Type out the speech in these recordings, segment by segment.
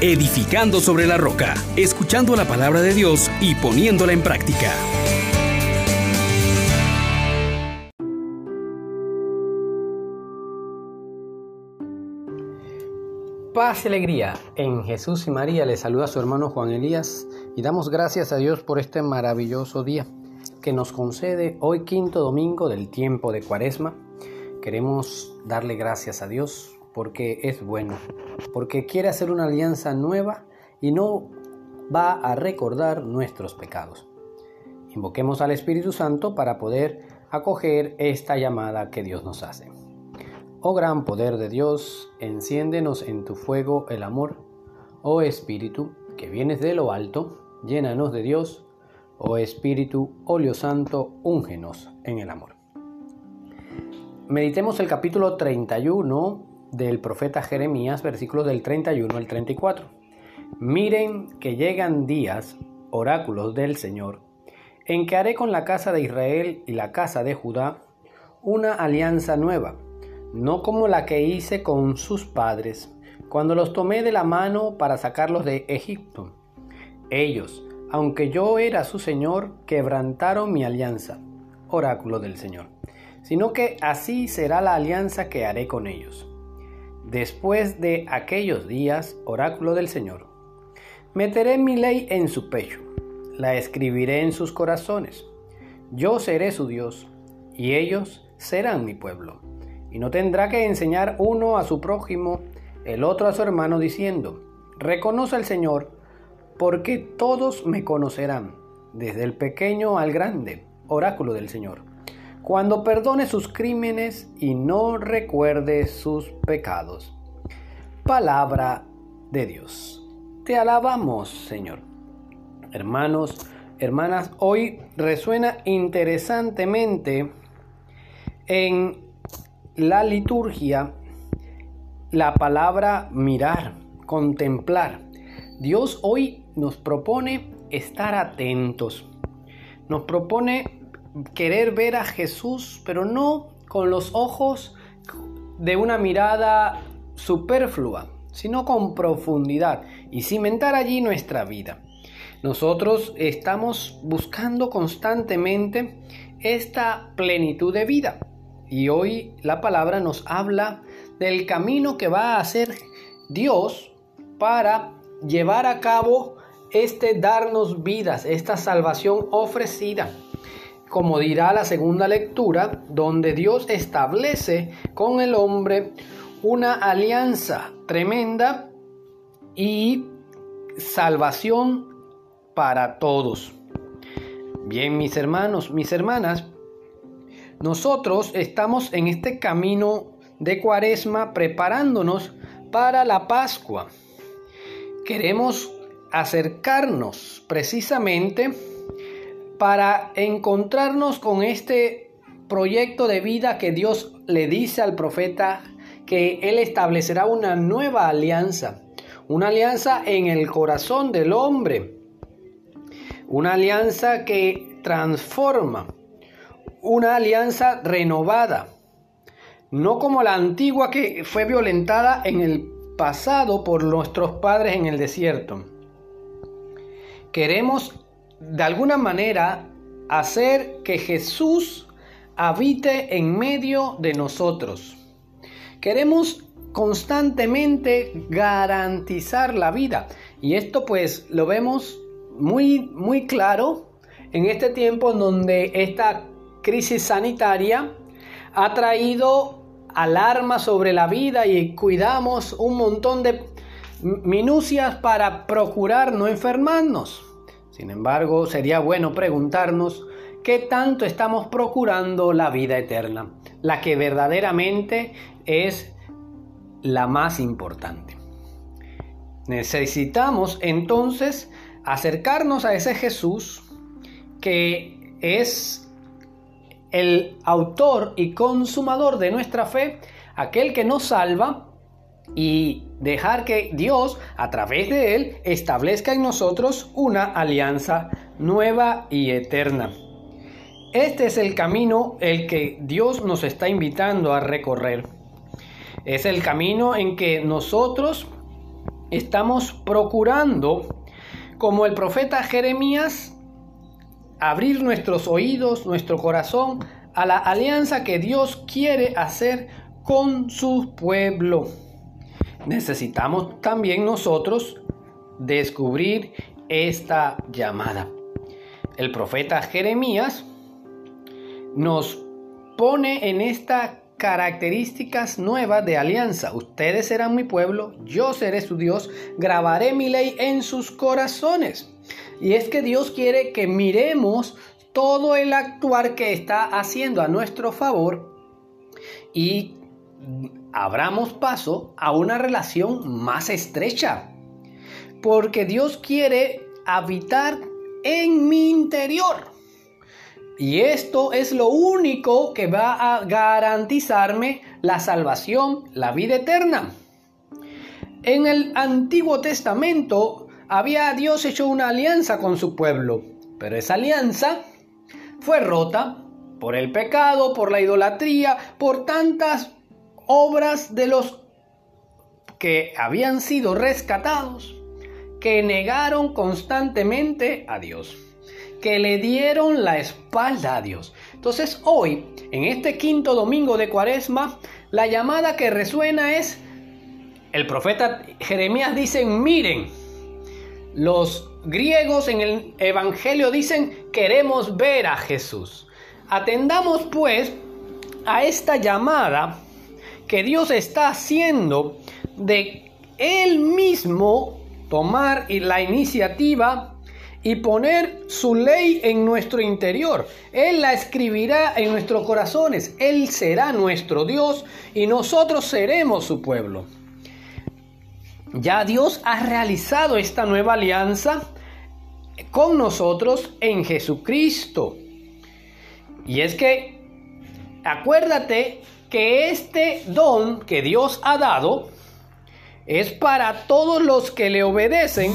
edificando sobre la roca, escuchando la palabra de Dios y poniéndola en práctica. Paz y alegría. En Jesús y María le saluda su hermano Juan Elías y damos gracias a Dios por este maravilloso día que nos concede hoy quinto domingo del tiempo de Cuaresma. Queremos darle gracias a Dios porque es bueno, porque quiere hacer una alianza nueva y no va a recordar nuestros pecados. Invoquemos al Espíritu Santo para poder acoger esta llamada que Dios nos hace. Oh gran poder de Dios, enciéndenos en tu fuego el amor. Oh Espíritu, que vienes de lo alto, llénanos de Dios. Oh Espíritu, óleo santo, úngenos en el amor. Meditemos el capítulo 31 del profeta Jeremías, versículos del 31 al 34. Miren que llegan días, oráculos del Señor, en que haré con la casa de Israel y la casa de Judá una alianza nueva, no como la que hice con sus padres, cuando los tomé de la mano para sacarlos de Egipto. Ellos, aunque yo era su Señor, quebrantaron mi alianza, oráculo del Señor, sino que así será la alianza que haré con ellos Después de aquellos días, oráculo del Señor, meteré mi ley en su pecho, la escribiré en sus corazones. Yo seré su Dios, y ellos serán mi pueblo. Y no tendrá que enseñar uno a su prójimo, el otro a su hermano, diciendo, Reconoce al Señor, porque todos me conocerán, desde el pequeño al grande, oráculo del Señor cuando perdone sus crímenes y no recuerde sus pecados. Palabra de Dios. Te alabamos, Señor. Hermanos, hermanas, hoy resuena interesantemente en la liturgia la palabra mirar, contemplar. Dios hoy nos propone estar atentos. Nos propone querer ver a Jesús, pero no con los ojos de una mirada superflua, sino con profundidad y cimentar allí nuestra vida. Nosotros estamos buscando constantemente esta plenitud de vida y hoy la palabra nos habla del camino que va a hacer Dios para llevar a cabo este darnos vidas, esta salvación ofrecida como dirá la segunda lectura, donde Dios establece con el hombre una alianza tremenda y salvación para todos. Bien, mis hermanos, mis hermanas, nosotros estamos en este camino de cuaresma preparándonos para la Pascua. Queremos acercarnos precisamente para encontrarnos con este proyecto de vida que Dios le dice al profeta que Él establecerá una nueva alianza, una alianza en el corazón del hombre, una alianza que transforma, una alianza renovada, no como la antigua que fue violentada en el pasado por nuestros padres en el desierto. Queremos de alguna manera hacer que Jesús habite en medio de nosotros. Queremos constantemente garantizar la vida y esto pues lo vemos muy muy claro en este tiempo en donde esta crisis sanitaria ha traído alarma sobre la vida y cuidamos un montón de minucias para procurar no enfermarnos. Sin embargo, sería bueno preguntarnos qué tanto estamos procurando la vida eterna, la que verdaderamente es la más importante. Necesitamos entonces acercarnos a ese Jesús que es el autor y consumador de nuestra fe, aquel que nos salva y dejar que Dios, a través de Él, establezca en nosotros una alianza nueva y eterna. Este es el camino el que Dios nos está invitando a recorrer. Es el camino en que nosotros estamos procurando, como el profeta Jeremías, abrir nuestros oídos, nuestro corazón a la alianza que Dios quiere hacer con su pueblo. Necesitamos también nosotros descubrir esta llamada. El profeta Jeremías nos pone en estas características nuevas de alianza. Ustedes serán mi pueblo, yo seré su Dios, grabaré mi ley en sus corazones. Y es que Dios quiere que miremos todo el actuar que está haciendo a nuestro favor y abramos paso a una relación más estrecha. Porque Dios quiere habitar en mi interior. Y esto es lo único que va a garantizarme la salvación, la vida eterna. En el Antiguo Testamento había Dios hecho una alianza con su pueblo, pero esa alianza fue rota por el pecado, por la idolatría, por tantas obras de los que habían sido rescatados, que negaron constantemente a Dios que le dieron la espalda a Dios. Entonces hoy, en este quinto domingo de Cuaresma, la llamada que resuena es, el profeta Jeremías dice, miren, los griegos en el Evangelio dicen, queremos ver a Jesús. Atendamos pues a esta llamada que Dios está haciendo de Él mismo tomar la iniciativa y poner su ley en nuestro interior. Él la escribirá en nuestros corazones. Él será nuestro Dios y nosotros seremos su pueblo. Ya Dios ha realizado esta nueva alianza con nosotros en Jesucristo. Y es que, acuérdate que este don que Dios ha dado es para todos los que le obedecen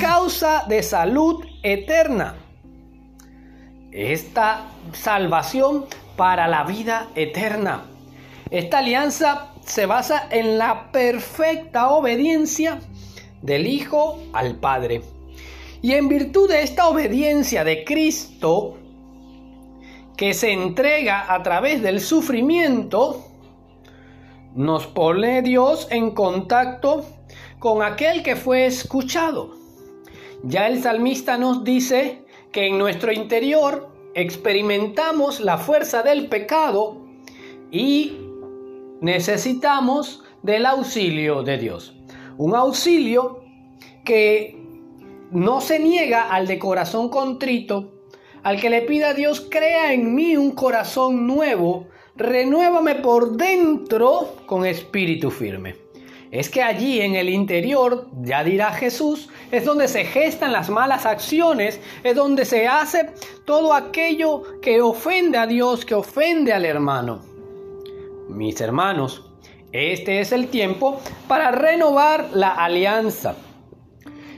causa de salud eterna. Esta salvación para la vida eterna. Esta alianza se basa en la perfecta obediencia del Hijo al Padre. Y en virtud de esta obediencia de Cristo, que se entrega a través del sufrimiento, nos pone Dios en contacto con aquel que fue escuchado. Ya el salmista nos dice que en nuestro interior experimentamos la fuerza del pecado y necesitamos del auxilio de Dios. Un auxilio que no se niega al de corazón contrito, al que le pida a Dios, crea en mí un corazón nuevo renuévame por dentro con espíritu firme. Es que allí en el interior, ya dirá Jesús, es donde se gestan las malas acciones, es donde se hace todo aquello que ofende a Dios, que ofende al hermano. Mis hermanos, este es el tiempo para renovar la alianza.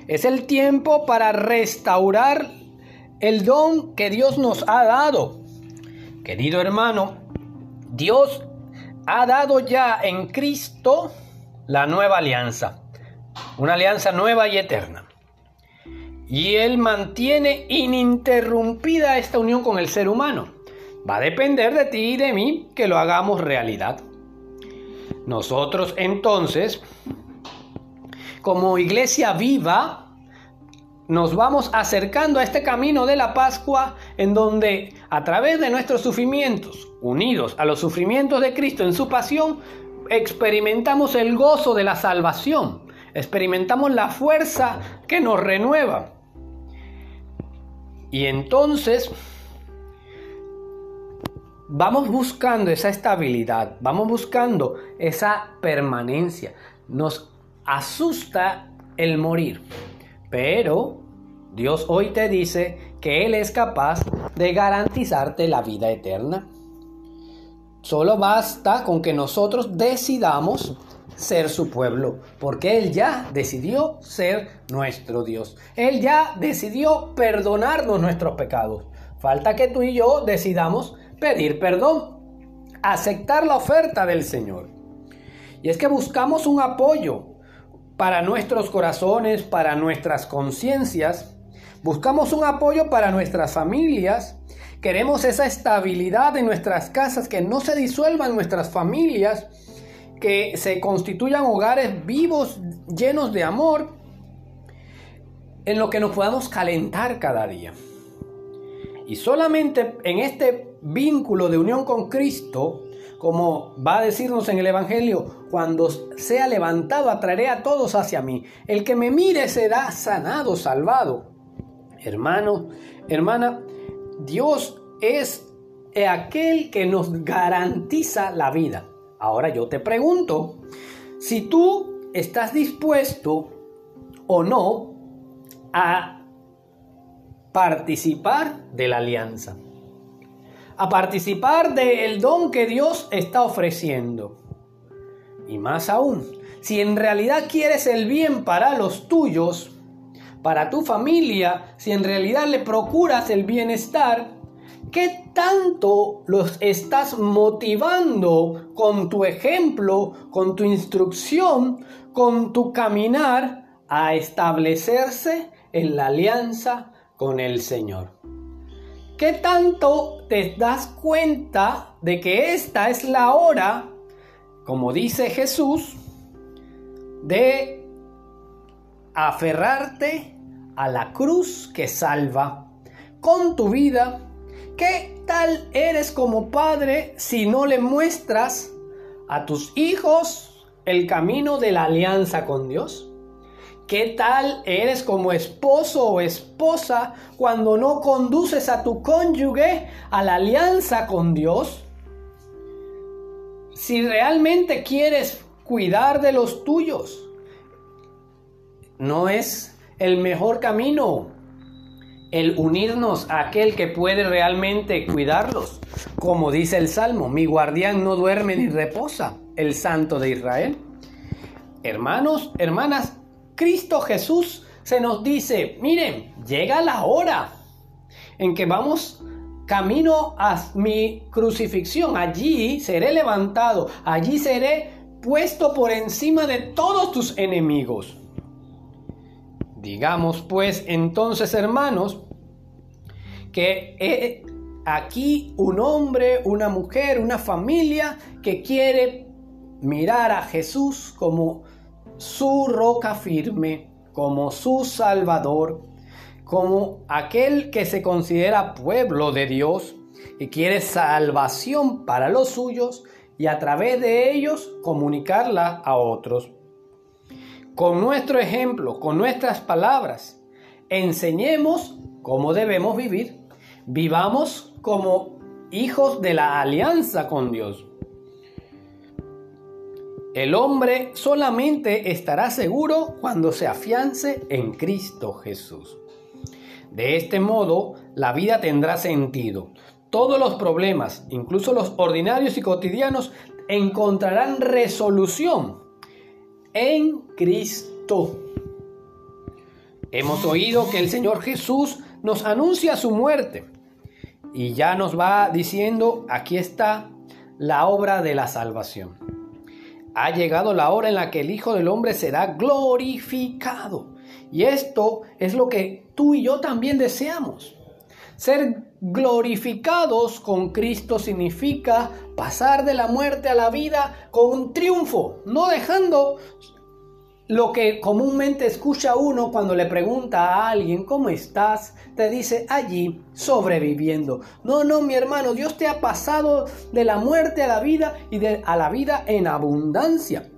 Es el tiempo para restaurar el don que Dios nos ha dado. Querido hermano, Dios ha dado ya en Cristo la nueva alianza, una alianza nueva y eterna. Y Él mantiene ininterrumpida esta unión con el ser humano. Va a depender de ti y de mí que lo hagamos realidad. Nosotros entonces, como iglesia viva, nos vamos acercando a este camino de la Pascua en donde a través de nuestros sufrimientos, unidos a los sufrimientos de Cristo en su pasión, experimentamos el gozo de la salvación, experimentamos la fuerza que nos renueva. Y entonces vamos buscando esa estabilidad, vamos buscando esa permanencia. Nos asusta el morir. Pero Dios hoy te dice que Él es capaz de garantizarte la vida eterna. Solo basta con que nosotros decidamos ser su pueblo, porque Él ya decidió ser nuestro Dios. Él ya decidió perdonarnos nuestros pecados. Falta que tú y yo decidamos pedir perdón, aceptar la oferta del Señor. Y es que buscamos un apoyo, para nuestros corazones, para nuestras conciencias. Buscamos un apoyo para nuestras familias. Queremos esa estabilidad en nuestras casas, que no se disuelvan nuestras familias, que se constituyan hogares vivos, llenos de amor, en lo que nos podamos calentar cada día. Y solamente en este vínculo de unión con Cristo, como va a decirnos en el Evangelio, cuando sea levantado atraeré a todos hacia mí. El que me mire será sanado, salvado. Hermano, hermana, Dios es aquel que nos garantiza la vida. Ahora yo te pregunto, si tú estás dispuesto o no a participar de la alianza a participar del don que Dios está ofreciendo. Y más aún, si en realidad quieres el bien para los tuyos, para tu familia, si en realidad le procuras el bienestar, ¿qué tanto los estás motivando con tu ejemplo, con tu instrucción, con tu caminar a establecerse en la alianza con el Señor? ¿Qué tanto te das cuenta de que esta es la hora, como dice Jesús, de aferrarte a la cruz que salva con tu vida? ¿Qué tal eres como padre si no le muestras a tus hijos el camino de la alianza con Dios? ¿Qué tal eres como esposo o esposa cuando no conduces a tu cónyuge a la alianza con Dios? Si realmente quieres cuidar de los tuyos, no es el mejor camino el unirnos a aquel que puede realmente cuidarlos. Como dice el Salmo, mi guardián no duerme ni reposa, el Santo de Israel. Hermanos, hermanas, Cristo Jesús se nos dice, miren, llega la hora en que vamos camino a mi crucifixión. Allí seré levantado, allí seré puesto por encima de todos tus enemigos. Digamos pues entonces, hermanos, que eh, aquí un hombre, una mujer, una familia que quiere mirar a Jesús como su roca firme, como su Salvador, como aquel que se considera pueblo de Dios y quiere salvación para los suyos y a través de ellos comunicarla a otros. Con nuestro ejemplo, con nuestras palabras, enseñemos cómo debemos vivir. Vivamos como hijos de la alianza con Dios. El hombre solamente estará seguro cuando se afiance en Cristo Jesús. De este modo, la vida tendrá sentido. Todos los problemas, incluso los ordinarios y cotidianos, encontrarán resolución en Cristo. Hemos oído que el Señor Jesús nos anuncia su muerte y ya nos va diciendo, aquí está la obra de la salvación ha llegado la hora en la que el Hijo del Hombre será glorificado. Y esto es lo que tú y yo también deseamos. Ser glorificados con Cristo significa pasar de la muerte a la vida con un triunfo, no dejando lo que comúnmente escucha uno cuando le pregunta a alguien, ¿cómo estás? Te dice allí, sobreviviendo. No, no, mi hermano, Dios te ha pasado de la muerte a la vida y de, a la vida en abundancia.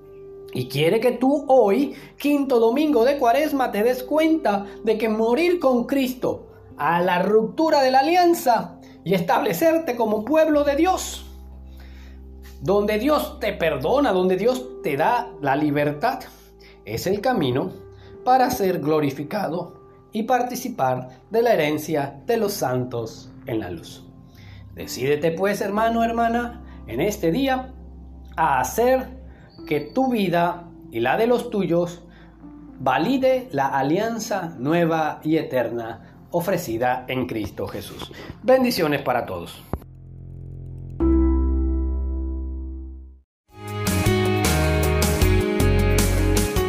Y quiere que tú hoy, quinto domingo de cuaresma, te des cuenta de que morir con Cristo a la ruptura de la alianza y establecerte como pueblo de Dios, donde Dios te perdona, donde Dios te da la libertad es el camino para ser glorificado y participar de la herencia de los santos en la luz. Decídete pues, hermano, hermana, en este día a hacer que tu vida y la de los tuyos valide la alianza nueva y eterna ofrecida en Cristo Jesús. Bendiciones para todos.